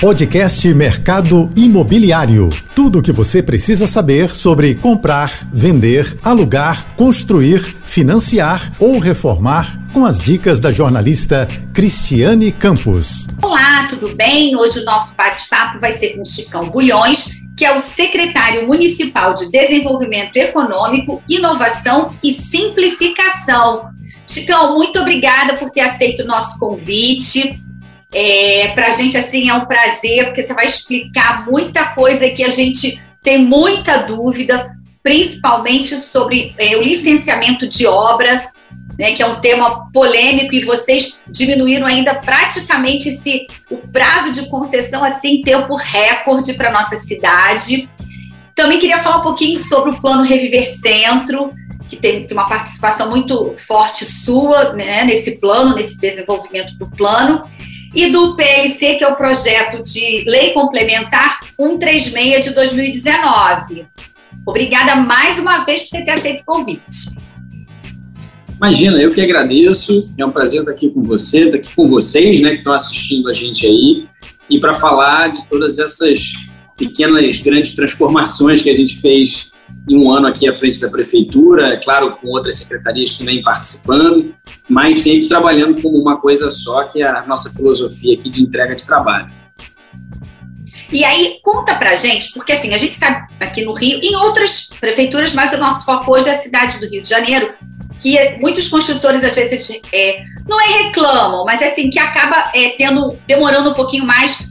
Podcast Mercado Imobiliário. Tudo o que você precisa saber sobre comprar, vender, alugar, construir, financiar ou reformar com as dicas da jornalista Cristiane Campos. Olá, tudo bem? Hoje o nosso bate-papo vai ser com Chicão Bulhões, que é o secretário municipal de Desenvolvimento Econômico, Inovação e Simplificação. Chicão, muito obrigada por ter aceito o nosso convite. É, para a gente, assim, é um prazer, porque você vai explicar muita coisa que a gente tem muita dúvida, principalmente sobre é, o licenciamento de obra, né, que é um tema polêmico, e vocês diminuíram ainda praticamente esse, o prazo de concessão assim, em tempo recorde para nossa cidade. Também queria falar um pouquinho sobre o plano Reviver Centro, que tem uma participação muito forte sua né, nesse plano, nesse desenvolvimento do plano e do PLC, que é o projeto de lei complementar 136 de 2019. Obrigada mais uma vez por você ter aceito o convite. Imagina, eu que agradeço. É um prazer estar aqui com você, estar aqui com vocês, né, que estão assistindo a gente aí, e para falar de todas essas pequenas, grandes transformações que a gente fez um ano aqui à frente da prefeitura, é claro, com outras secretarias também participando, mas sempre trabalhando como uma coisa só, que é a nossa filosofia aqui de entrega de trabalho. E aí, conta pra gente, porque assim, a gente sabe aqui no Rio, em outras prefeituras, mas o nosso foco hoje é a cidade do Rio de Janeiro, que muitos construtores às vezes é, não é reclamam, mas é assim, que acaba é, tendo, demorando um pouquinho mais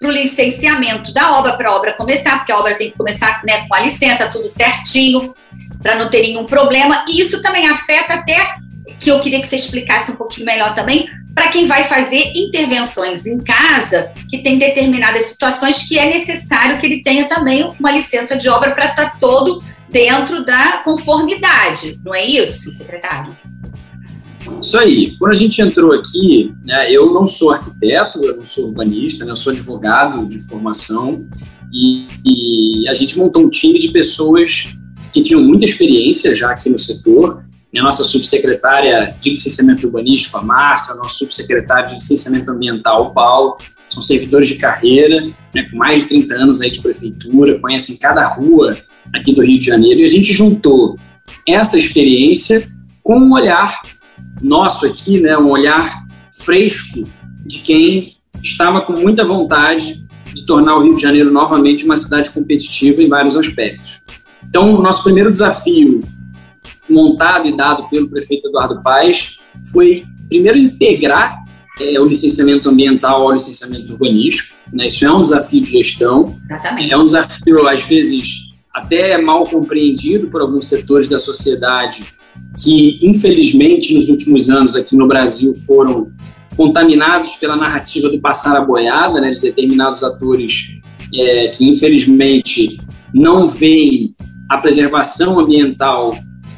para o licenciamento da obra, para a obra começar, porque a obra tem que começar né, com a licença, tudo certinho, para não ter nenhum problema. E isso também afeta até, que eu queria que você explicasse um pouquinho melhor também, para quem vai fazer intervenções em casa, que tem determinadas situações que é necessário que ele tenha também uma licença de obra para estar tá todo dentro da conformidade, não é isso, secretário? Isso aí. Quando a gente entrou aqui, né, eu não sou arquiteto, eu não sou urbanista, né, eu sou advogado de formação e, e, a gente montou um time de pessoas que tinham muita experiência já aqui no setor. A nossa subsecretária de licenciamento urbanístico, a Márcia, o nosso subsecretário de licenciamento ambiental, o Paulo, são servidores de carreira, né, com mais de 30 anos aí de prefeitura, conhecem cada rua aqui do Rio de Janeiro, e a gente juntou essa experiência com um olhar nosso aqui, né, um olhar fresco de quem estava com muita vontade de tornar o Rio de Janeiro novamente uma cidade competitiva em vários aspectos. Então, o nosso primeiro desafio, montado e dado pelo prefeito Eduardo Paes, foi primeiro integrar é, o licenciamento ambiental ao licenciamento urbanístico. Né? Isso é um desafio de gestão. Exatamente. É um desafio, às vezes, até mal compreendido por alguns setores da sociedade que, infelizmente, nos últimos anos aqui no Brasil foram contaminados pela narrativa do passar a boiada, né, de determinados atores é, que, infelizmente, não veem a preservação ambiental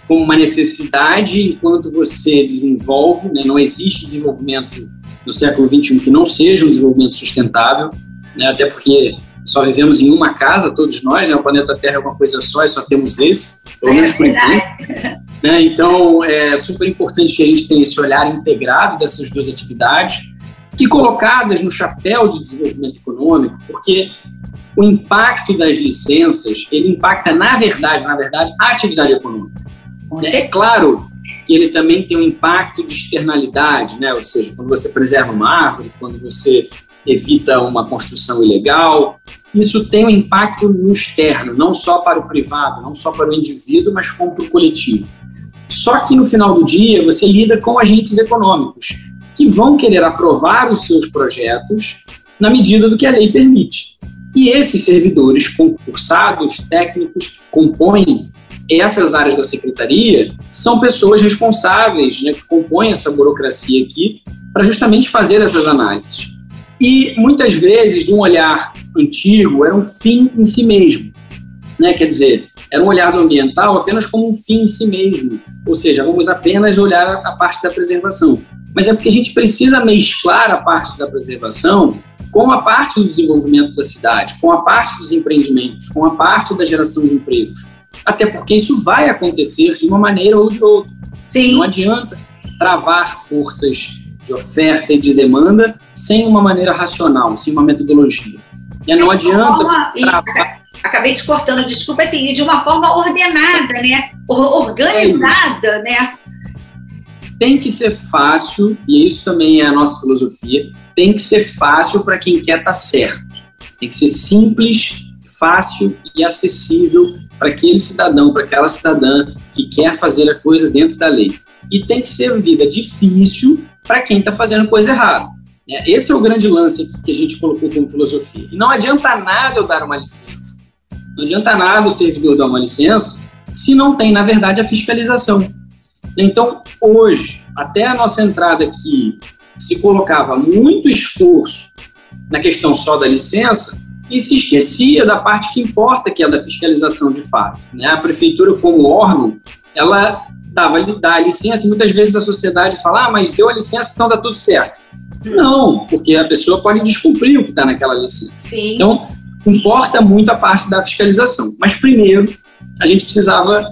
como uma necessidade enquanto você desenvolve, né, não existe desenvolvimento no século XXI que não seja um desenvolvimento sustentável, né, até porque só vivemos em uma casa, todos nós, né? o planeta Terra é uma coisa só e só temos esse, pelo menos por enquanto. Né? Então, é super importante que a gente tenha esse olhar integrado dessas duas atividades e colocadas no chapéu de desenvolvimento econômico, porque o impacto das licenças, ele impacta, na verdade, na verdade, a atividade econômica. É claro que ele também tem um impacto de externalidade, né? ou seja, quando você preserva uma árvore, quando você evita uma construção ilegal. Isso tem um impacto no externo, não só para o privado, não só para o indivíduo, mas como para o coletivo. Só que no final do dia você lida com agentes econômicos que vão querer aprovar os seus projetos na medida do que a lei permite. E esses servidores concursados, técnicos que compõem essas áreas da secretaria são pessoas responsáveis, né, que compõem essa burocracia aqui, para justamente fazer essas análises. E muitas vezes um olhar antigo era um fim em si mesmo. Né? Quer dizer, era um olhar do ambiental apenas como um fim em si mesmo. Ou seja, vamos apenas olhar a parte da preservação. Mas é porque a gente precisa mesclar a parte da preservação com a parte do desenvolvimento da cidade, com a parte dos empreendimentos, com a parte da geração de empregos. Até porque isso vai acontecer de uma maneira ou de outra. Sim. Não adianta travar forças de oferta e de demanda sem uma maneira racional, sem uma metodologia. E não adianta. Forma, acabei te cortando, desculpa, assim, de uma forma ordenada, né? Organizada, é. né? Tem que ser fácil, e isso também é a nossa filosofia, tem que ser fácil para quem quer estar tá certo. Tem que ser simples, fácil e acessível para aquele cidadão, para aquela cidadã que quer fazer a coisa dentro da lei. E tem que ser vida difícil para quem está fazendo coisa errada. Né? Esse é o grande lance que a gente colocou como filosofia. E não adianta nada eu dar uma licença. Não adianta nada o servidor dar uma licença se não tem, na verdade, a fiscalização. Então, hoje, até a nossa entrada aqui, se colocava muito esforço na questão só da licença e se esquecia da parte que importa, que é da fiscalização de fato. Né? A prefeitura, como órgão, ela dava dá a licença e muitas vezes a sociedade fala, ah, mas deu a licença, então dá tudo certo. Não, porque a pessoa pode descumprir o que está naquela licença. Sim. Então, importa muito a parte da fiscalização. Mas primeiro, a gente precisava,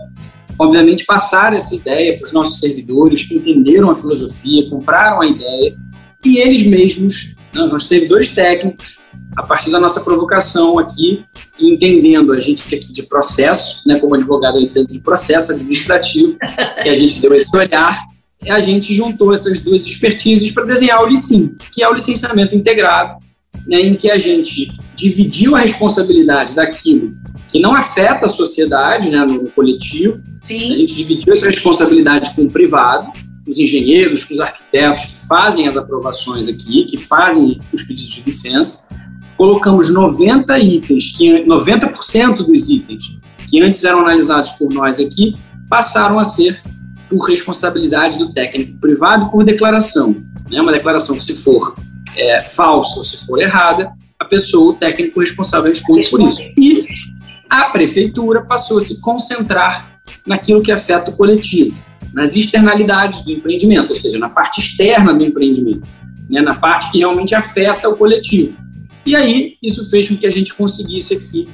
obviamente, passar essa ideia para os nossos servidores que entenderam a filosofia, compraram a ideia, e eles mesmos, né, os nossos servidores técnicos, a partir da nossa provocação aqui, entendendo a gente aqui de processo, né, como advogado eu entendo de processo administrativo, e a gente deu esse olhar, a gente juntou essas duas expertises para desenhar o LICIM, que é o licenciamento integrado, né, em que a gente dividiu a responsabilidade daquilo que não afeta a sociedade, né, no coletivo. Sim. A gente dividiu essa responsabilidade com o privado, com os engenheiros, com os arquitetos que fazem as aprovações aqui, que fazem os pedidos de licença. Colocamos 90 itens, que 90% dos itens que antes eram analisados por nós aqui passaram a ser por responsabilidade do técnico privado por declaração. Né? Uma declaração que, se for é, falsa ou se for errada, a pessoa, o técnico responsável, responde por isso. E a prefeitura passou a se concentrar naquilo que afeta o coletivo, nas externalidades do empreendimento, ou seja, na parte externa do empreendimento, né, na parte que realmente afeta o coletivo. E aí, isso fez com que a gente conseguisse aqui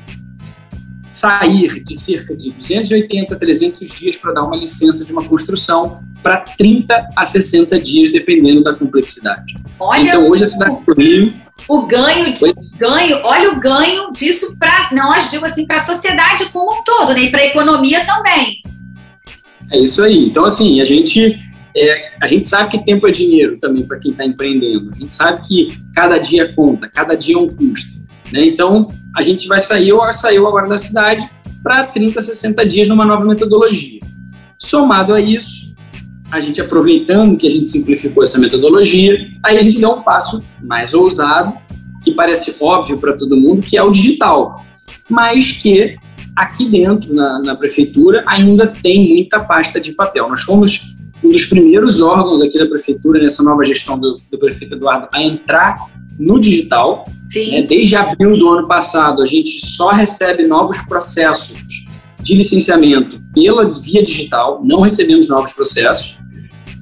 sair de cerca de 280, 300 dias para dar uma licença de uma construção para 30 a 60 dias, dependendo da complexidade. Olha então, hoje a cidade do Rio. O ganho, de, ganho, olha o ganho disso para nós, digo assim, para a sociedade como um todo, né? E para a economia também. É isso aí. Então, assim, a gente é, a gente sabe que tempo é dinheiro também para quem está empreendendo. A gente sabe que cada dia conta, cada dia é um custo. Né? Então, a gente vai sair, ou saiu agora da cidade, para 30, 60 dias numa nova metodologia. Somado a isso, a gente aproveitando que a gente simplificou essa metodologia, aí a gente deu um passo mais ousado, que parece óbvio para todo mundo, que é o digital, mas que aqui dentro, na, na, prefeitura, ainda tem muita pasta de papel. Nós fomos um dos primeiros órgãos aqui da prefeitura, nessa nova gestão do, do prefeito Eduardo, a entrar no digital. Né? Desde abril do ano passado, a gente só recebe novos processos de licenciamento pela via digital, não recebemos novos processos,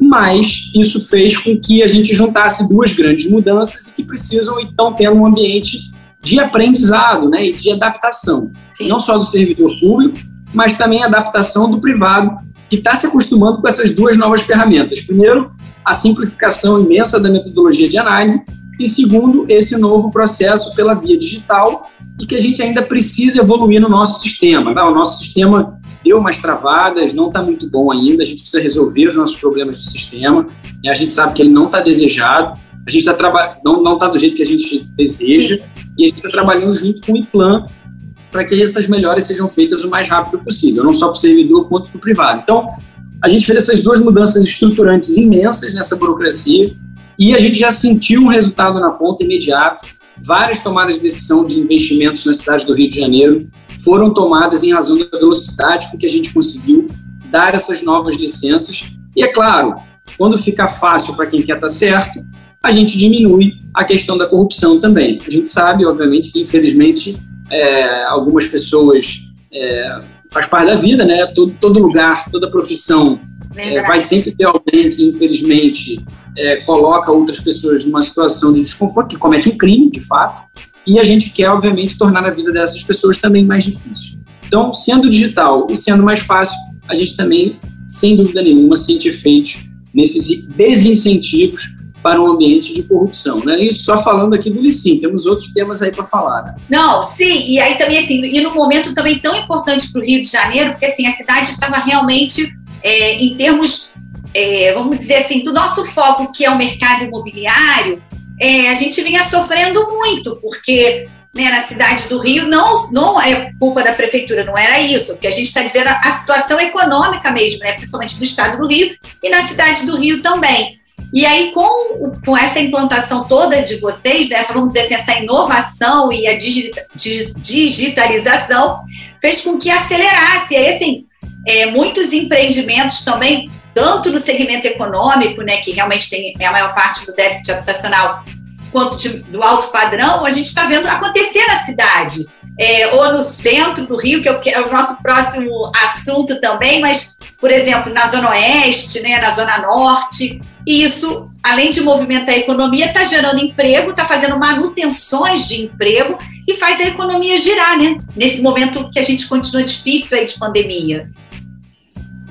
mas isso fez com que a gente juntasse duas grandes mudanças que precisam então ter um ambiente de aprendizado né, e de adaptação, Sim. não só do servidor público, mas também adaptação do privado, que está se acostumando com essas duas novas ferramentas. Primeiro, a simplificação imensa da metodologia de análise, e segundo, esse novo processo pela via digital e que a gente ainda precisa evoluir no nosso sistema. Tá? O nosso sistema deu umas travadas, não está muito bom ainda, a gente precisa resolver os nossos problemas do sistema, e a gente sabe que ele não está desejado, a gente está trabalhando, não está do jeito que a gente deseja, e a gente está trabalhando junto com o IPLAN para que essas melhorias sejam feitas o mais rápido possível, não só para o servidor quanto para o privado. Então, a gente fez essas duas mudanças estruturantes imensas nessa burocracia, e a gente já sentiu um resultado na ponta imediato. Várias tomadas de decisão de investimentos na cidade do Rio de Janeiro foram tomadas em razão da velocidade com que a gente conseguiu dar essas novas licenças. E é claro, quando fica fácil para quem quer estar tá certo, a gente diminui a questão da corrupção também. A gente sabe, obviamente, que infelizmente é, algumas pessoas é, faz parte da vida, né? Todo, todo lugar, toda profissão é, vai sempre ter alguém que infelizmente é, coloca outras pessoas numa situação de desconforto, que comete um crime, de fato, e a gente quer, obviamente, tornar a vida dessas pessoas também mais difícil. Então, sendo digital e sendo mais fácil, a gente também, sem dúvida nenhuma, sente efeitos nesses desincentivos para um ambiente de corrupção, né? Isso só falando aqui do Licim, temos outros temas aí para falar. Né? Não, sim, e aí também assim, e num momento também tão importante para o Rio de Janeiro, porque assim, a cidade estava realmente, é, em termos, é, vamos dizer assim, do nosso foco, que é o mercado imobiliário, é, a gente vinha sofrendo muito, porque né, na cidade do Rio não, não é culpa da prefeitura, não era isso, porque a gente está dizendo a, a situação econômica mesmo, né, principalmente do estado do Rio e na cidade do Rio também. E aí, com, com essa implantação toda de vocês, dessa, vamos dizer assim, essa inovação e a digitalização, fez com que acelerasse. E aí, assim, é, muitos empreendimentos também, tanto no segmento econômico, né, que realmente tem é a maior parte do déficit habitacional, quanto de, do alto padrão, a gente está vendo acontecer na cidade. É, ou no centro do Rio, que é o nosso próximo assunto também, mas, por exemplo, na Zona Oeste, né, na Zona Norte, e isso, além de movimentar a economia, está gerando emprego, está fazendo manutenções de emprego e faz a economia girar, né? Nesse momento que a gente continua difícil aí de pandemia.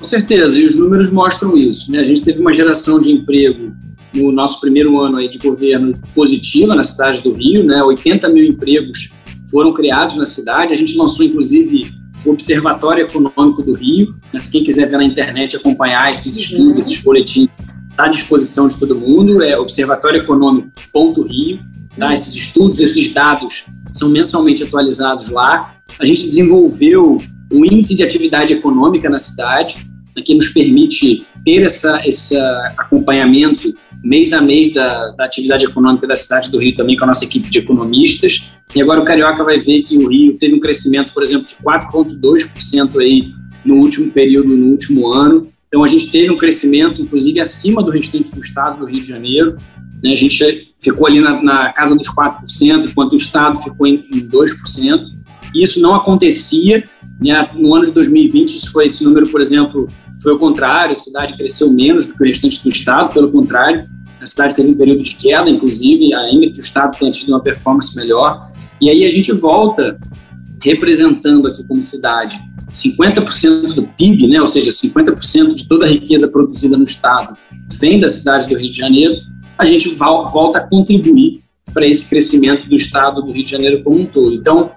Com certeza, e os números mostram isso. Né? A gente teve uma geração de emprego no nosso primeiro ano aí de governo positiva na cidade do Rio, né? 80 mil empregos foram criados na cidade. A gente lançou, inclusive, o Observatório Econômico do Rio. Né? Quem quiser ver na internet, acompanhar esses estudos, esses boletins, está à disposição de todo mundo, é observatórioeconômico.rio, tá? Esses estudos, esses dados são mensalmente atualizados lá. A gente desenvolveu um índice de atividade econômica na cidade, né, que nos permite ter essa, esse acompanhamento mês a mês da, da, atividade econômica da cidade do Rio também com a nossa equipe de economistas. E agora o Carioca vai ver que o Rio teve um crescimento, por exemplo, de 4,2% aí no último período, no último ano. Então, a gente teve um crescimento, inclusive, acima do restante do estado do Rio de Janeiro. Né? A gente ficou ali na, na, casa dos 4%, enquanto o estado ficou em, em 2%. E isso não acontecia. No ano de 2020, isso foi, esse número, por exemplo, foi o contrário, a cidade cresceu menos do que o restante do estado, pelo contrário, a cidade teve um período de queda, inclusive, ainda que o estado tenha tido uma performance melhor. E aí a gente volta representando aqui como cidade 50% do PIB, né, ou seja, 50% de toda a riqueza produzida no Estado vem da cidade do Rio de Janeiro, a gente volta a contribuir para esse crescimento do Estado do Rio de Janeiro como um todo. Então,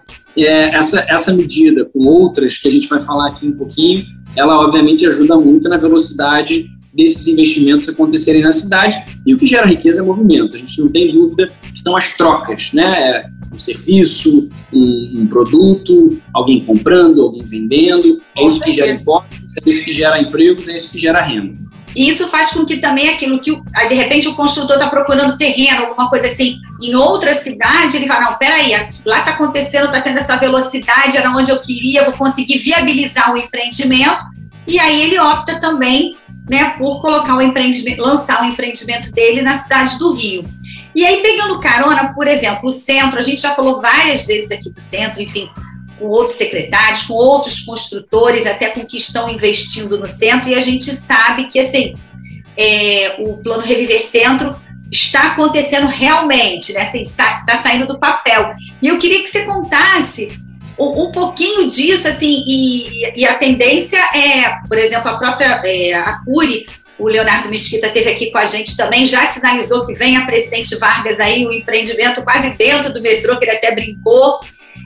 essa, essa medida, com outras que a gente vai falar aqui um pouquinho, ela obviamente ajuda muito na velocidade desses investimentos acontecerem na cidade e o que gera riqueza é movimento. A gente não tem dúvida que são as trocas, né? Um serviço, um, um produto, alguém comprando, alguém vendendo. É isso que gera impostos, é isso que gera empregos, é isso que gera renda. E isso faz com que também aquilo que, de repente, o construtor está procurando terreno, alguma coisa assim, em outra cidade, ele fala, não, peraí, lá está acontecendo, está tendo essa velocidade, era onde eu queria, vou conseguir viabilizar o empreendimento, e aí ele opta também né, por colocar o empreendimento, lançar o empreendimento dele na cidade do Rio. E aí, pegando carona, por exemplo, o centro, a gente já falou várias vezes aqui do centro, enfim, com outros secretários, com outros construtores, até com que estão investindo no centro, e a gente sabe que assim, é, o plano Reviver Centro está acontecendo realmente, né? Assim, está saindo do papel. E eu queria que você contasse um, pouquinho disso, assim, e, e, a tendência é, por exemplo, a própria é, a Curi, o Leonardo Mesquita teve aqui com a gente também, já sinalizou que vem a Presidente Vargas aí, o um empreendimento quase dentro do metrô, que ele até brincou.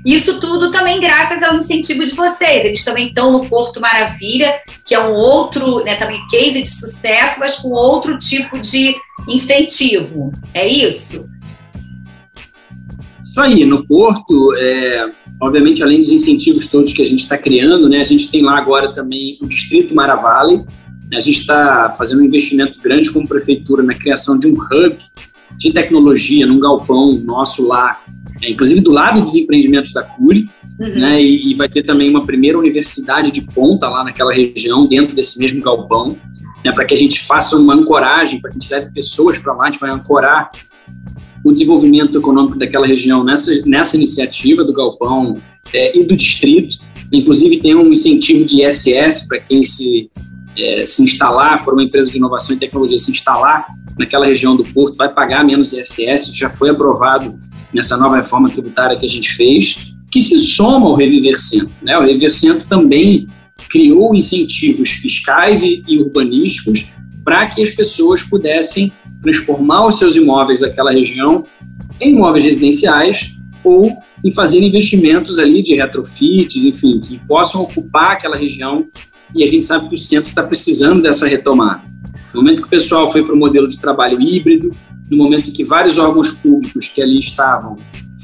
Isso tudo também graças ao incentivo de vocês. Eles também estão no Porto Maravilha, que é um outro, né, também case de sucesso, mas com outro tipo de incentivo. É isso? Isso aí, no Porto, é, Obviamente, além dos incentivos todos que a gente está criando, né, a gente tem lá agora também o Distrito Maravale. A gente está fazendo um investimento grande como prefeitura na criação de um hub de tecnologia num galpão nosso lá, é, inclusive do lado dos empreendimentos da Curi, uhum. né, e, e, vai ter também uma primeira universidade de ponta lá naquela região, dentro desse mesmo galpão, né, para que a gente faça uma ancoragem, para que a gente leve pessoas para lá, a gente vai ancorar o desenvolvimento econômico daquela região nessa, nessa iniciativa do Galpão é, e do distrito. Inclusive, tem um incentivo de ISS para quem se, é, se instalar, for uma empresa de inovação e tecnologia, se instalar naquela região do Porto, vai pagar menos ISS. Já foi aprovado nessa nova reforma tributária que a gente fez, que se soma ao Reviver Centro. Né? O Reviver Centro também criou incentivos fiscais e, e urbanísticos para que as pessoas pudessem transformar os seus imóveis daquela região em imóveis residenciais ou em fazer investimentos ali de retrofits, enfim, que possam ocupar aquela região e a gente sabe que o centro está precisando dessa retomada. No momento que o pessoal foi para o modelo de trabalho híbrido, no momento em que vários órgãos públicos que ali estavam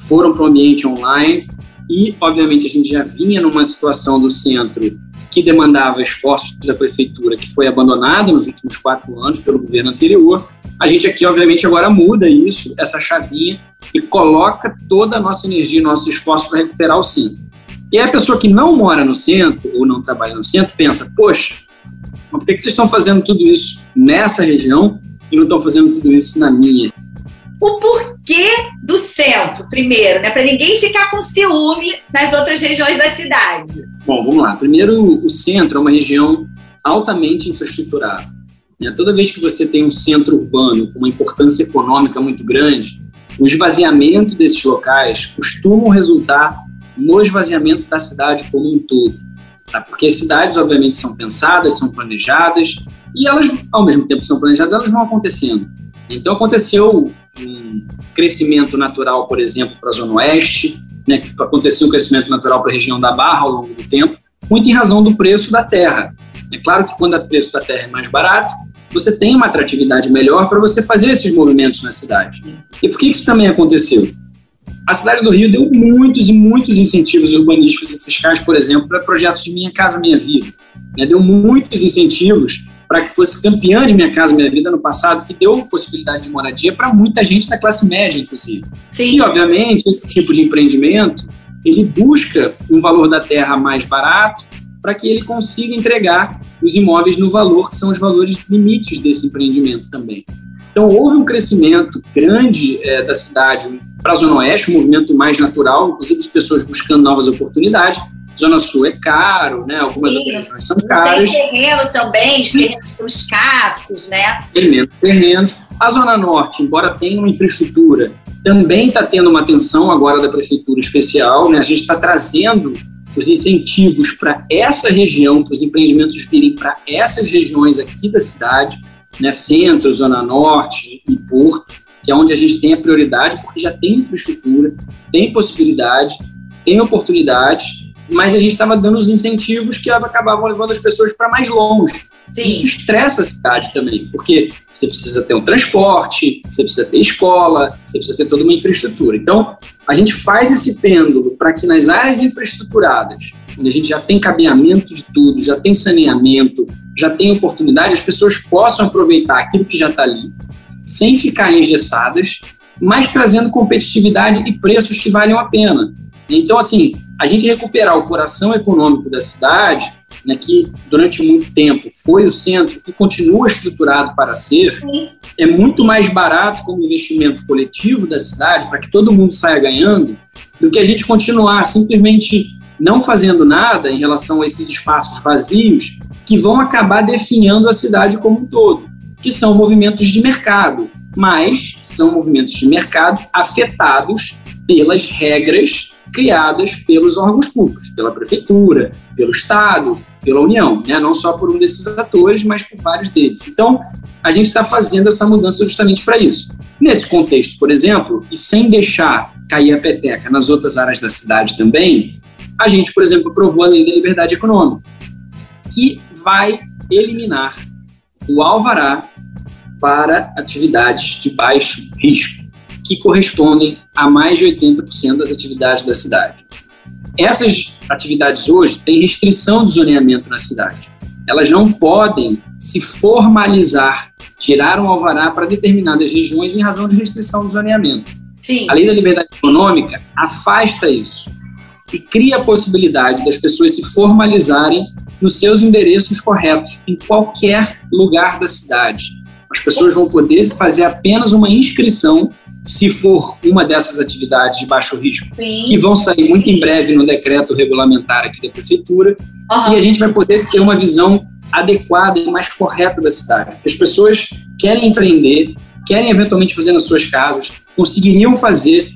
foram para o ambiente online e, obviamente, a gente já vinha numa situação do centro que demandava esforços da prefeitura, que foi abandonada nos últimos quatro anos pelo governo anterior. A gente aqui, obviamente, agora muda isso, essa chavinha, e coloca toda a nossa energia, nosso esforço para recuperar o centro. E a pessoa que não mora no centro ou não trabalha no centro pensa: poxa, por que vocês estão fazendo tudo isso nessa região e não estão fazendo tudo isso na minha? O porquê do centro, primeiro, né? Para ninguém ficar com ciúme nas outras regiões da cidade. Bom, vamos lá. Primeiro, o centro é uma região altamente infraestruturada. Né? Toda vez que você tem um centro urbano com uma importância econômica muito grande, o esvaziamento desses locais costumam resultar no esvaziamento da cidade como um todo. Tá? Porque cidades, obviamente, são pensadas, são planejadas, e elas, ao mesmo tempo que são planejadas, elas vão acontecendo. Então, aconteceu um crescimento natural, por exemplo, para a Zona Oeste, né, aconteceu um crescimento natural para a região da Barra ao longo do tempo, muito em razão do preço da terra. É claro que quando o preço da terra é mais barato, você tem uma atratividade melhor para você fazer esses movimentos na cidade. E por que isso também aconteceu? A cidade do Rio deu muitos e muitos incentivos urbanísticos e fiscais, por exemplo, para projetos de Minha Casa Minha Vida. Né? Deu muitos incentivos para que fosse campeã de Minha Casa Minha Vida no passado, que deu possibilidade de moradia para muita gente da classe média, inclusive. Sim. E, obviamente, esse tipo de empreendimento, ele busca um valor da terra mais barato para que ele consiga entregar os imóveis no valor, que são os valores limites desse empreendimento também. Então, houve um crescimento grande é, da cidade para a Zona Oeste, um movimento mais natural, inclusive de pessoas buscando novas oportunidades. Zona Sul é caro, né? Algumas Sim, outras regiões são caras. Tem terreno também, os terrenos são escassos, né? Tem menos terrenos. A Zona Norte, embora tenha uma infraestrutura, também está tendo uma atenção agora da Prefeitura Especial, né? A gente está trazendo os incentivos para essa região, para os empreendimentos virem para essas regiões aqui da cidade, né? Centro, Zona Norte e Porto, que é onde a gente tem a prioridade, porque já tem infraestrutura, tem possibilidade, tem oportunidade mas a gente estava dando os incentivos que acabavam levando as pessoas para mais longe. Sim. Isso estressa a cidade também, porque você precisa ter um transporte, você precisa ter escola, você precisa ter toda uma infraestrutura. Então, a gente faz esse pêndulo para que nas áreas infraestruturadas, onde a gente já tem cabeamento de tudo, já tem saneamento, já tem oportunidade, as pessoas possam aproveitar aquilo que já está ali, sem ficar engessadas, mas trazendo competitividade e preços que valham a pena. Então, assim, a gente recuperar o coração econômico da cidade, né, que durante muito tempo foi o centro e continua estruturado para ser, Sim. é muito mais barato como investimento coletivo da cidade, para que todo mundo saia ganhando, do que a gente continuar simplesmente não fazendo nada em relação a esses espaços vazios que vão acabar definhando a cidade como um todo, que são movimentos de mercado, mas são movimentos de mercado afetados pelas regras criadas pelos órgãos públicos, pela prefeitura, pelo Estado, pela União, né? não só por um desses atores, mas por vários deles. Então, a gente está fazendo essa mudança justamente para isso. Nesse contexto, por exemplo, e sem deixar cair a peteca nas outras áreas da cidade também, a gente, por exemplo, aprovou a Lei da Liberdade Econômica, que vai eliminar o alvará para atividades de baixo risco que correspondem a mais de 80% das atividades da cidade. Essas atividades hoje têm restrição de zoneamento na cidade. Elas não podem se formalizar, tirar um alvará para determinadas regiões em razão de restrição de zoneamento. Sim. A lei da liberdade econômica afasta isso e cria a possibilidade das pessoas se formalizarem nos seus endereços corretos, em qualquer lugar da cidade. As pessoas vão poder fazer apenas uma inscrição se for uma dessas atividades de baixo risco, Sim. que vão sair muito em breve no decreto regulamentar aqui da prefeitura, uhum. e a gente vai poder ter uma visão adequada e mais correta da cidade. As pessoas querem empreender, querem eventualmente fazer nas suas casas, conseguiriam fazer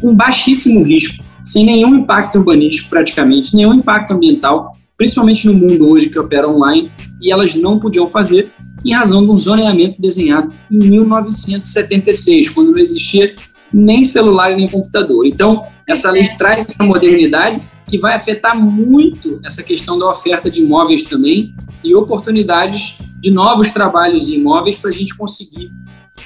com baixíssimo risco, sem nenhum impacto urbanístico praticamente, nenhum impacto ambiental, principalmente no mundo hoje que opera online, e elas não podiam fazer em razão de um zoneamento desenhado em 1976, quando não existia nem celular nem computador. Então, essa lei traz essa modernidade que vai afetar muito essa questão da oferta de imóveis também e oportunidades de novos trabalhos em imóveis para a gente conseguir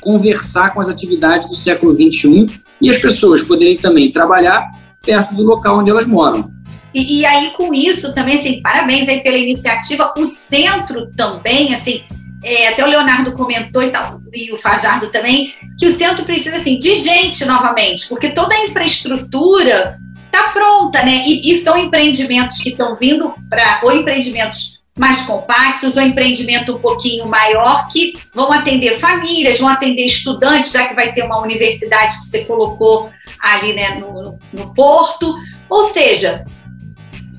conversar com as atividades do século XXI e as pessoas poderem também trabalhar perto do local onde elas moram. E, e, aí, com isso, também, assim, parabéns aí pela iniciativa. O centro também, assim, é, até o Leonardo comentou e, tal, e o Fajardo também, que o centro precisa, assim, de gente novamente, porque toda a infraestrutura está pronta, né? E, e, são empreendimentos que estão vindo para, ou empreendimentos mais compactos, ou empreendimento um pouquinho maior, que vão atender famílias, vão atender estudantes, já que vai ter uma universidade que você colocou ali né, no, no Porto. Ou seja,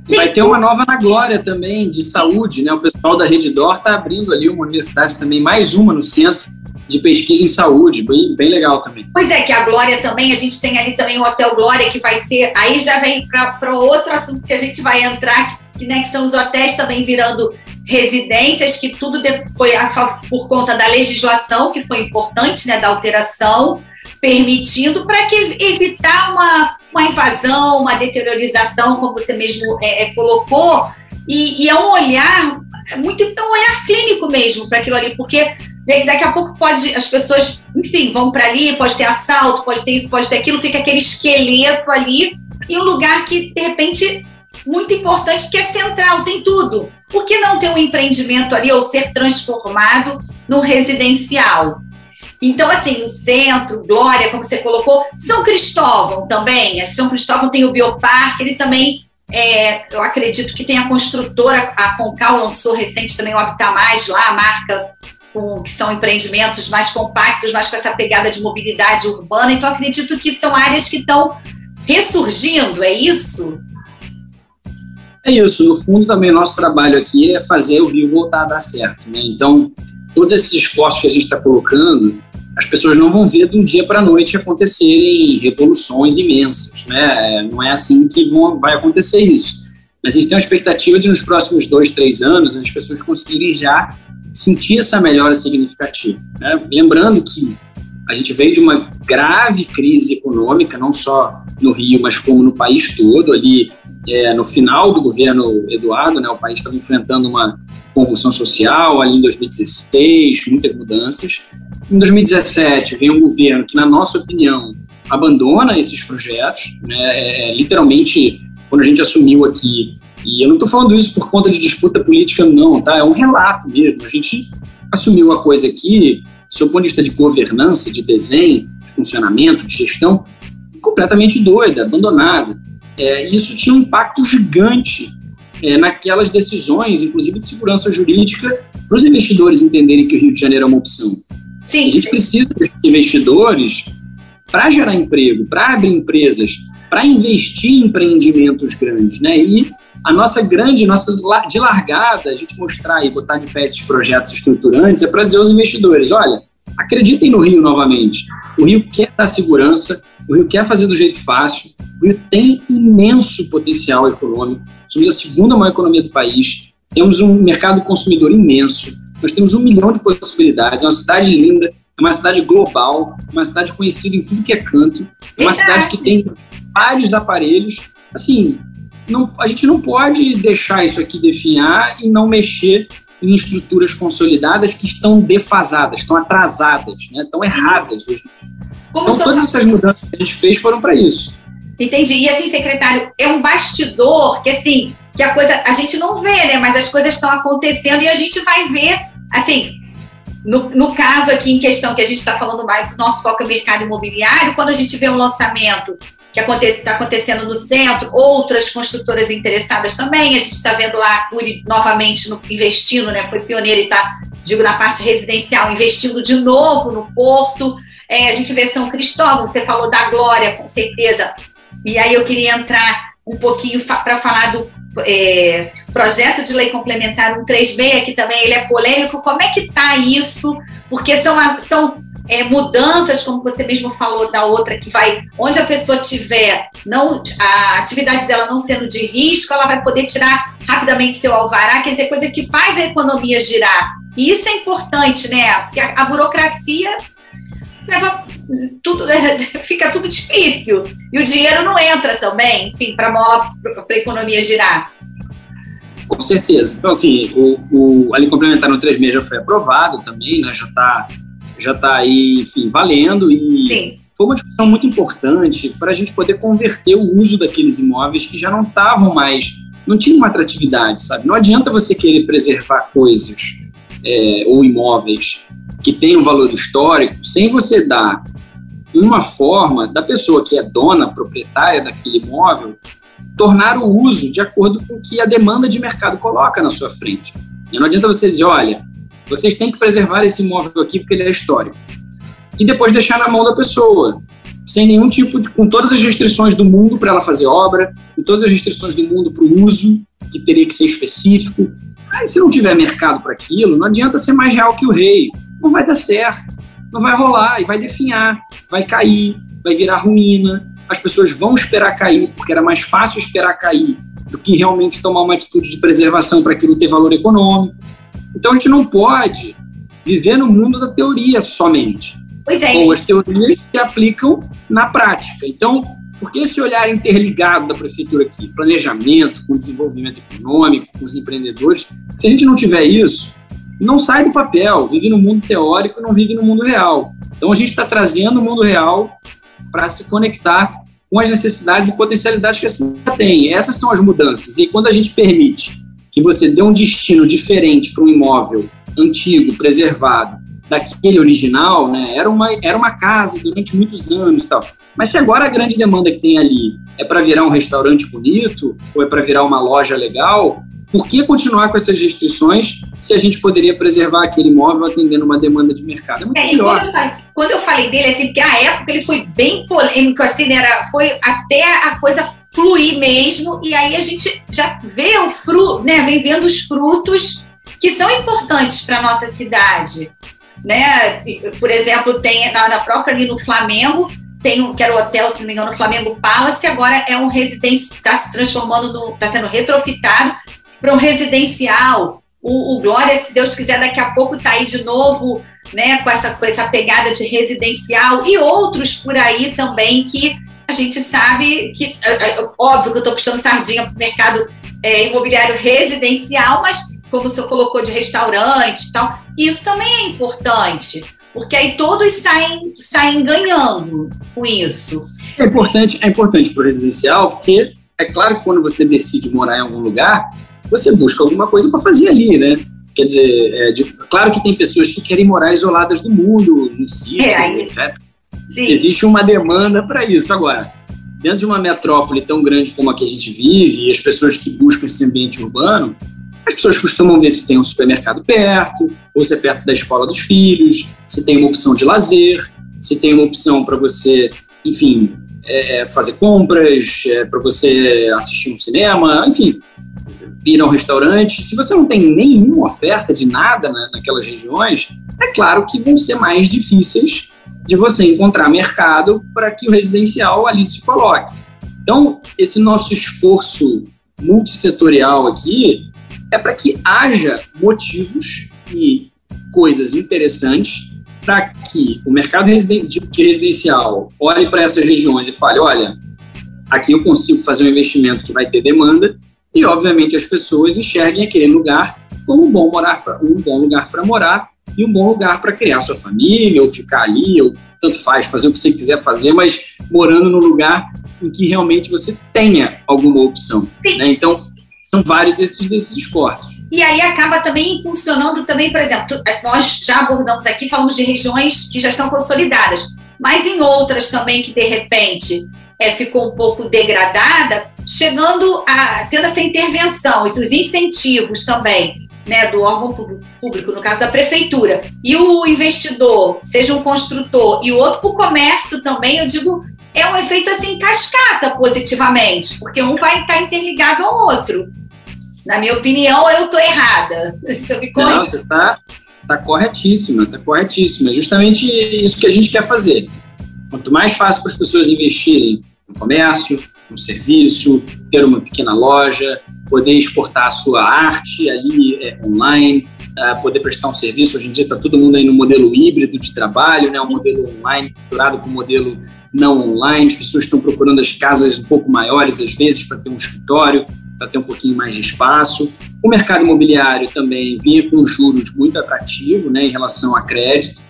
Vai ter uma nova na Glória também, de saúde, né? O pessoal da Reddor está abrindo ali uma universidade também, mais uma no centro de pesquisa em saúde, bem, bem legal também. Pois é, que a Glória também, a gente tem ali também o Hotel Glória, que vai ser, aí já vem para outro assunto que a gente vai entrar, que, né, que são os hotéis também virando residências, que tudo foi a, por conta da legislação, que foi importante, né, da alteração, permitindo para que evitar uma, uma invasão, uma deteriorização, como você mesmo é, é, colocou, e, e, é um olhar é muito é um olhar clínico mesmo para aquilo ali, porque daqui a pouco pode as pessoas, enfim, vão para ali, pode ter assalto, pode ter isso, pode ter aquilo, fica aquele esqueleto ali e um lugar que de repente muito importante porque é central, tem tudo. Por que não ter um empreendimento ali ou ser transformado no residencial? Então, assim, o centro, Glória, como você colocou, São Cristóvão também. São Cristóvão tem o Bioparque, ele também, é, eu acredito que tem a construtora, a Concal lançou recente também o Habitat Mais lá, a marca com, que são empreendimentos mais compactos, mais com essa pegada de mobilidade urbana. Então, acredito que são áreas que estão ressurgindo, é isso? É isso. No fundo, também, nosso trabalho aqui é fazer o Rio voltar a dar certo. Né? Então, todos esses esforços que a gente está colocando, as pessoas não vão ver de um dia para a noite acontecerem revoluções imensas, né? Não é assim que vão, vai acontecer isso. Mas a gente tem uma expectativa de nos próximos dois, três anos as pessoas conseguirem já sentir essa melhora significativa. Né? Lembrando que a gente veio de uma grave crise econômica, não só no Rio, mas como no país todo. Ali, é, no final do governo Eduardo, né, o país estava enfrentando uma convulsão social, ali em 2016, muitas mudanças. Em 2017, vem um governo que, na nossa opinião, abandona esses projetos. Né? É, é literalmente, quando a gente assumiu aqui, e eu não estou falando isso por conta de disputa política, não, tá? É um relato mesmo. A gente assumiu a coisa aqui, do ponto de vista de governança, de desenho, de funcionamento, de gestão, completamente doida, abandonada. É, isso tinha um impacto gigante é, naquelas decisões, inclusive de segurança jurídica, para os investidores entenderem que o Rio de Janeiro é uma opção. Sim, a gente sim. precisa desses investidores para gerar emprego, para abrir empresas, para investir em empreendimentos grandes, né? E a nossa grande, nossa de largada, a gente mostrar e botar de pé esses projetos estruturantes é para dizer aos investidores, olha, acreditem no Rio novamente. O Rio quer dar segurança, o Rio quer fazer do jeito fácil, o Rio tem imenso potencial econômico, somos a segunda maior economia do país, temos um mercado consumidor imenso, nós temos um milhão de possibilidades, é uma cidade linda, é uma cidade global, uma cidade conhecida em tudo que é canto, é uma cidade que tem vários aparelhos. Assim, não, a gente não pode deixar isso aqui definhar e não mexer em estruturas consolidadas que estão defasadas, estão atrasadas, né, estão erradas hoje Como então, todas essas mudanças que a gente fez foram para isso. Entendi. E assim, secretário, é um bastidor que assim, que a coisa a gente não vê, né? Mas as coisas estão acontecendo e a gente vai ver Assim, no, no caso aqui em questão que a gente está falando mais, nosso foco é mercado imobiliário, quando a gente vê um lançamento que está acontecendo no centro, outras construtoras interessadas também, a gente está vendo lá a Curi novamente no, investindo, né, foi pioneira e está, digo, na parte residencial, investindo de novo no Porto, é, a gente vê São Cristóvão, você falou da Glória, com certeza, e aí eu queria entrar um pouquinho para falar do é, projeto de lei complementar 136, que também ele é polêmico. Como é que está isso? Porque são, são é, mudanças, como você mesmo falou da outra, que vai, onde a pessoa tiver não, a atividade dela não sendo de risco, ela vai poder tirar rapidamente seu alvará, quer dizer, coisa que faz a economia girar. E isso é importante, né? Porque a, a burocracia leva tudo, fica tudo difícil. E o dinheiro não entra também, enfim, para a economia girar. Com certeza. Então, assim, o, o, a lei complementar no 36 já foi aprovado também, né? Já está já tá aí, enfim, valendo e Sim. foi uma discussão muito importante para a gente poder converter o uso daqueles imóveis que já não estavam mais, não tinham uma atratividade, sabe? Não adianta você querer preservar coisas é, ou imóveis que têm um valor histórico sem você dar uma forma da pessoa que é dona, proprietária daquele imóvel, tornar o uso de acordo com o que a demanda de mercado coloca na sua frente. E não adianta você dizer, olha, vocês têm que preservar esse imóvel aqui porque ele é histórico. E depois deixar na mão da pessoa, sem nenhum tipo de. com todas as restrições do mundo para ela fazer obra, com todas as restrições do mundo para o uso, que teria que ser específico. Aí, se não tiver mercado para aquilo, não adianta ser mais real que o rei. Não vai dar certo. Não vai rolar e vai definhar, vai cair, vai virar ruína, as pessoas vão esperar cair, porque era mais fácil esperar cair do que realmente tomar uma atitude de preservação para aquilo ter valor econômico. Então a gente não pode viver no mundo da teoria somente. Pois é. Ou as teorias se aplicam na prática. Então, por que esse olhar interligado da prefeitura aqui? Planejamento, com desenvolvimento econômico, com os empreendedores. Se a gente não tiver isso, não sai do papel, vive no mundo teórico e não vive no mundo real. Então a gente está trazendo o mundo real para se conectar com as necessidades e potencialidades que a cidade tem. Essas são as mudanças. E quando a gente permite que você dê um destino diferente para um imóvel antigo, preservado, daquele original, né? Era uma, era uma casa durante muitos anos tal. Mas se agora a grande demanda que tem ali é para virar um restaurante bonito ou é para virar uma loja legal, por que continuar com essas restrições se a gente poderia preservar aquele imóvel atendendo uma demanda de mercado? É muito é, melhor. Quando eu, falei, quando eu, falei, dele, assim, porque a época ele foi bem polêmico, assim, né, era, foi até a coisa fluir mesmo, e aí a gente já vê o fruto, né, vem vendo os frutos que são importantes para nossa cidade. Né? Por exemplo, tem na, na própria ali no Flamengo, tem um, que era o hotel, se não me engano, Flamengo Palace, agora é um residência, está se transformando, está sendo retrofitado para um residencial. O, o, Glória, se Deus quiser, daqui a pouco está aí de novo, né, com essa, com essa pegada de residencial e outros por aí também que a gente sabe que, é, é, óbvio que eu estou puxando sardinha para o mercado é, imobiliário residencial, mas como o senhor colocou de restaurante e tal, isso também é importante, porque aí todos saem, saem ganhando com isso. É importante, é importante para o residencial, porque é claro que quando você decide morar em algum lugar, você busca alguma coisa para fazer ali, né? Quer dizer, é, de, claro que tem pessoas que querem morar isoladas do mundo, no sítio, é, etc. Sim. Existe uma demanda para isso. Agora, dentro de uma metrópole tão grande como a que a gente vive, e as pessoas que buscam esse ambiente urbano, as pessoas costumam ver se tem um supermercado perto, ou se é perto da escola dos filhos, se tem uma opção de lazer, se tem uma opção para você, enfim, é, é fazer compras, é, para você assistir um cinema, enfim, ir a um restaurante, se você não tem nenhuma oferta de nada né, naquelas regiões, é claro que vão ser mais difíceis de você encontrar mercado para que o residencial ali se coloque. Então, esse nosso esforço multissetorial aqui é para que haja motivos e coisas interessantes para que o mercado de residencial olhe para essas regiões e fale, olha, aqui eu consigo fazer um investimento que vai ter demanda e, obviamente, as pessoas enxerguem aquele lugar como um bom, morar pra, um bom lugar para morar e um bom lugar para criar sua família, ou ficar ali, ou tanto faz, fazer o que você quiser fazer, mas morando no lugar em que realmente você tenha alguma opção. Né? Então, são vários desses, desses esforços. E aí acaba também impulsionando também, por exemplo, nós já abordamos aqui, falamos de regiões que já estão consolidadas, mas em outras também que de repente é, ficou um pouco degradada, chegando a tendo essa intervenção, esses incentivos também, né, do órgão público, no caso da prefeitura, e o investidor, seja um construtor, e o outro o comércio também, eu digo, é um efeito assim cascata positivamente, porque um vai estar interligado ao outro. Na minha opinião, eu estou errada. Eu me Não, você está tá corretíssima, está corretíssima. É justamente isso que a gente quer fazer. Quanto mais fácil para as pessoas investirem no comércio, no serviço, ter uma pequena loja, poder exportar a sua arte ali é, online, uh, poder prestar um serviço. Hoje em dia está todo mundo aí no modelo híbrido de trabalho, né, um modelo online misturado com o modelo não online. As pessoas estão procurando as casas um pouco maiores, às vezes, para ter um escritório, para ter um pouquinho mais de espaço. O mercado imobiliário também vinha com juros muito atrativos né, em relação a crédito.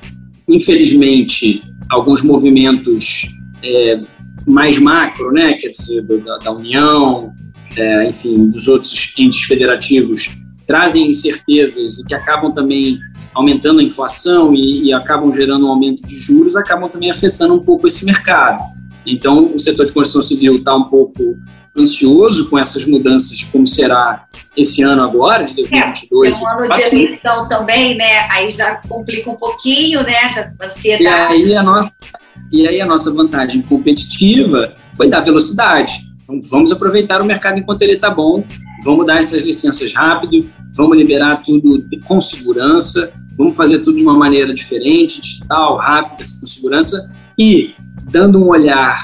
Infelizmente, alguns movimentos é, mais macro, né, quer dizer, da, da União, é, enfim, dos outros entes federativos, trazem incertezas e que acabam também aumentando a inflação e, e, acabam gerando um aumento de juros, acabam também afetando um pouco esse mercado. Então, o setor de construção civil está um pouco ansioso com essas mudanças de como será esse ano agora, de 2022. É, é um ano de eleição também, né? Aí já complica um pouquinho, né? Já ansiedade. E aí a nossa, e aí a nossa vantagem competitiva foi dar velocidade. Então, vamos aproveitar o mercado enquanto ele está bom, vamos dar essas licenças rápido, vamos liberar tudo com segurança, vamos fazer tudo de uma maneira diferente, digital, rápida, com segurança. E dando um olhar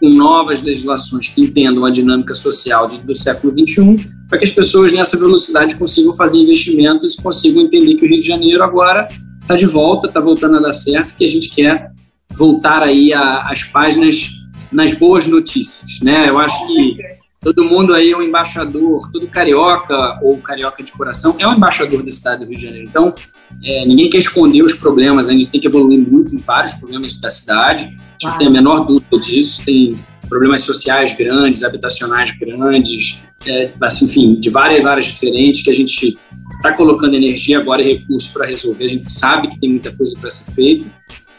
com novas legislações que entendam a dinâmica social do século XXI, para que as pessoas nessa velocidade consigam fazer investimentos consigam entender que o Rio de Janeiro agora está de volta, está voltando a dar certo, que a gente quer voltar aí às páginas nas boas notícias, né? Eu acho que todo mundo aí é um embaixador, todo carioca ou carioca de coração é um embaixador da cidade do Rio de Janeiro. Então, é, ninguém quer esconder os problemas, a gente tem que evoluir muito em vários problemas da cidade, a gente tem a menor dúvida disso, tem problemas sociais grandes, habitacionais grandes, é, assim, enfim, de várias áreas diferentes que a gente está colocando energia agora e recursos para resolver. A gente sabe que tem muita coisa para ser feita,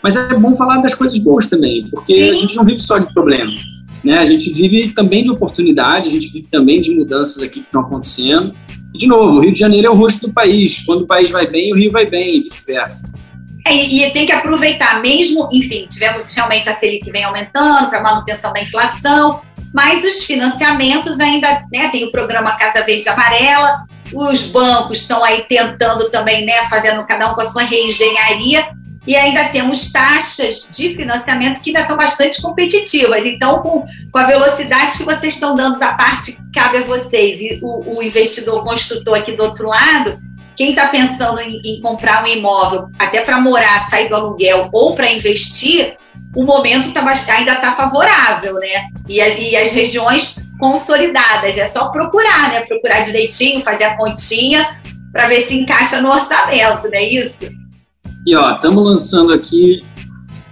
mas é bom falar das coisas boas também, porque a gente não vive só de problemas. Né? A gente vive também de oportunidade, a gente vive também de mudanças aqui que estão acontecendo. E, de novo, o Rio de Janeiro é o rosto do país. Quando o país vai bem, o Rio vai bem, e vice-versa. É, e tem que aproveitar, mesmo, enfim, tivemos realmente a Selic vem aumentando para manutenção da inflação, mas os financiamentos ainda, né, tem o programa Casa Verde Amarela, os bancos estão aí tentando também, né, fazendo cada um com a sua reengenharia, e ainda temos taxas de financiamento que ainda são bastante competitivas. Então, com, com a velocidade que vocês estão dando da parte que cabe a vocês e o, o investidor, construtor aqui do outro lado, quem está pensando em, em, comprar um imóvel, até para morar, sair do aluguel ou para investir, o momento tá, ainda está favorável, né? E, e as regiões consolidadas. É só procurar, né? Procurar direitinho, fazer a continha para ver se encaixa no orçamento, não é isso? E ó, estamos lançando aqui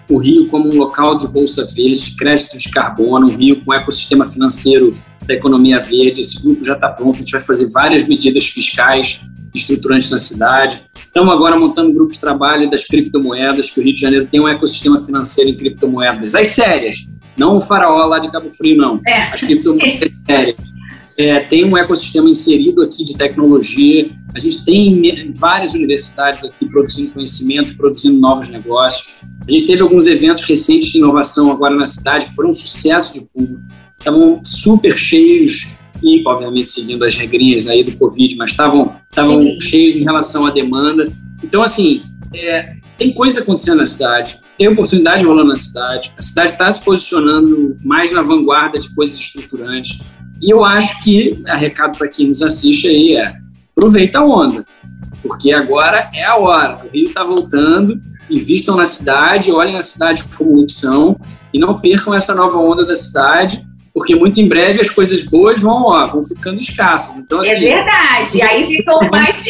o Rio como um local de bolsa verde, crédito de carbono, um Rio com ecossistema financeiro da economia verde. Esse grupo já está pronto, a gente vai fazer várias medidas fiscais estruturantes na cidade. Estamos agora montando um grupo de trabalho das criptomoedas, que o Rio de Janeiro tem um ecossistema financeiro em criptomoedas. As sérias, não o faraó lá de Cabo Frio, não. É. As criptomoedas sérias é, tem um ecossistema inserido aqui de tecnologia. A gente tem várias universidades aqui produzindo conhecimento, produzindo novos negócios. A gente teve alguns eventos recentes de inovação agora na cidade que foram um sucesso de público. Estavam super cheios e, obviamente, seguindo as regrinhas aí do Covid, mas estavam estavam cheios em relação à demanda. Então, assim, é, tem coisa acontecendo na cidade, tem oportunidade rolando na cidade. A cidade está se posicionando mais na vanguarda de coisas estruturantes. E eu acho que, a recado para quem nos assiste aí é, aproveita a onda, porque agora é a hora. O Rio está voltando, invistam na cidade, olhem a cidade como opção e não percam essa nova onda da cidade, porque muito em breve as coisas boas vão, ó, vão ficando escassas. Então, é assim, é verdade, e aí ficam mais,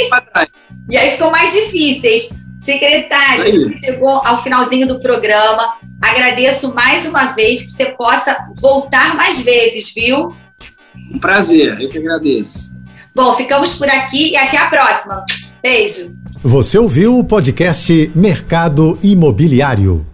e aí ficam mais difíceis. Secretário, chegou ao finalzinho do programa. Agradeço mais uma vez que você possa voltar mais vezes, viu? Um prazer, eu que agradeço. Bom, ficamos por aqui e até a próxima. Beijo. Você ouviu o podcast Mercado Imobiliário.